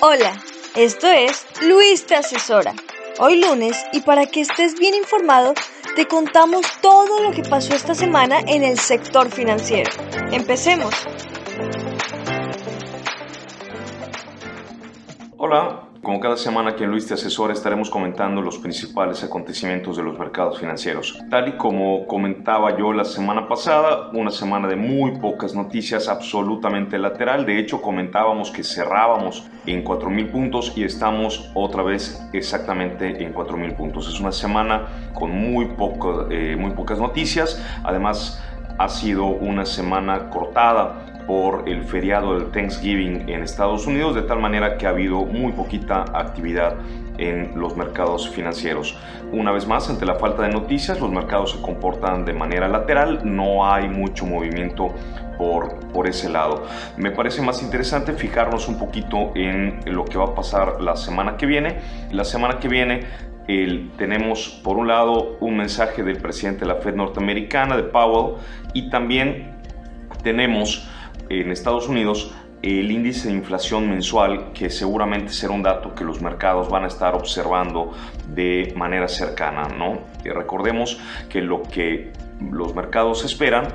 Hola, esto es Luis te asesora. Hoy lunes y para que estés bien informado, te contamos todo lo que pasó esta semana en el sector financiero. Empecemos. Hola, como cada semana aquí en Luis Te Asesora estaremos comentando los principales acontecimientos de los mercados financieros. Tal y como comentaba yo la semana pasada, una semana de muy pocas noticias, absolutamente lateral. De hecho, comentábamos que cerrábamos en 4.000 puntos y estamos otra vez exactamente en 4.000 puntos. Es una semana con muy, poco, eh, muy pocas noticias. Además, ha sido una semana cortada por el feriado del Thanksgiving en Estados Unidos, de tal manera que ha habido muy poquita actividad en los mercados financieros. Una vez más, ante la falta de noticias, los mercados se comportan de manera lateral, no hay mucho movimiento por, por ese lado. Me parece más interesante fijarnos un poquito en lo que va a pasar la semana que viene. La semana que viene tenemos por un lado un mensaje del presidente de la Fed norteamericana, de Powell, y también tenemos en Estados Unidos el índice de inflación mensual, que seguramente será un dato que los mercados van a estar observando de manera cercana. ¿no? Recordemos que lo que los mercados esperan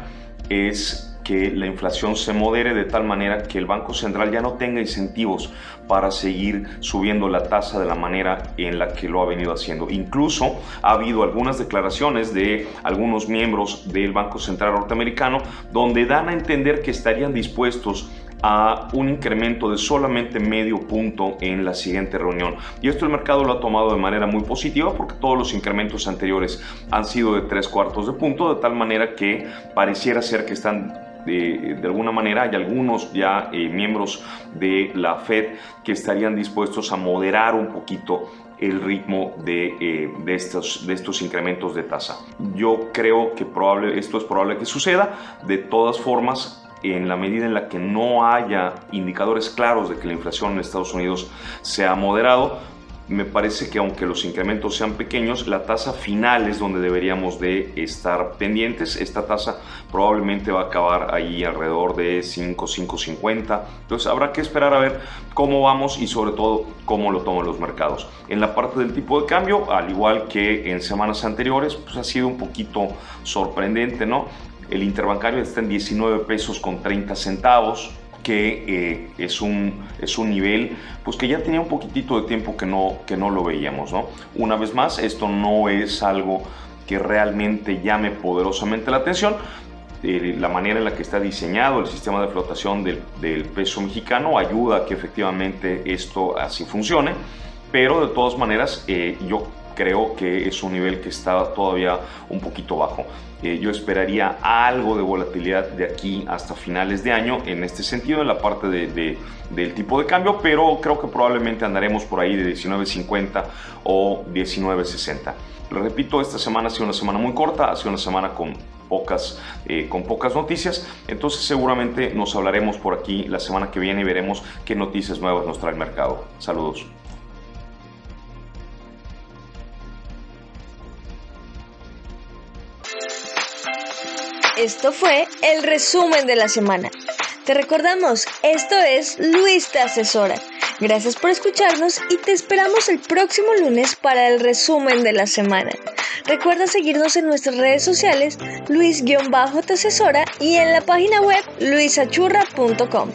es que la inflación se modere de tal manera que el Banco Central ya no tenga incentivos para seguir subiendo la tasa de la manera en la que lo ha venido haciendo. Incluso ha habido algunas declaraciones de algunos miembros del Banco Central norteamericano donde dan a entender que estarían dispuestos a un incremento de solamente medio punto en la siguiente reunión. Y esto el mercado lo ha tomado de manera muy positiva porque todos los incrementos anteriores han sido de tres cuartos de punto, de tal manera que pareciera ser que están de, alguna manera hay algunos ya eh, miembros de la Fed que estarían dispuestos a moderar un poquito el ritmo de, eh, de, estos, de estos incrementos de tasa. Yo creo que probable, esto es probable que suceda. De todas formas, en la medida en la que no haya indicadores claros de que la inflación en Estados Unidos se ha moderado, me parece que aunque los incrementos sean pequeños, la tasa final es donde deberíamos de estar pendientes. Esta tasa probablemente va a acabar ahí alrededor de 5, 5.50. Entonces habrá que esperar a ver cómo vamos y sobre todo cómo lo toman los mercados. En la parte del tipo de cambio, al igual que en semanas anteriores, pues ha sido un poquito sorprendente, ¿no? El interbancario está en 19 pesos con 30 centavos que eh, es, un, es un nivel pues que ya tenía un poquitito de tiempo que no, que no lo veíamos. ¿no? Una vez más, esto no es algo que realmente llame poderosamente la atención. La manera en la que está diseñado el sistema de flotación del, del peso mexicano ayuda a que efectivamente esto así funcione, pero de todas maneras eh, yo creo que es un nivel que está todavía un poquito bajo. Eh, yo esperaría algo de volatilidad de aquí hasta finales de año en este sentido, en la parte de, del tipo de cambio, pero creo que probablemente andaremos por ahí de 19.50 o 19.60. Repito, esta semana ha sido una semana muy corta, ha sido una semana con pocas, eh, con pocas noticias. Entonces seguramente nos hablaremos por aquí la semana que viene y veremos qué noticias nuevas nos trae el mercado. Saludos. Esto fue el resumen de la semana. Te recordamos, esto es Luis te asesora. Gracias por escucharnos y te esperamos el próximo lunes para el resumen de la semana. Recuerda seguirnos en nuestras redes sociales, Luis-te asesora y en la página web luisachurra.com.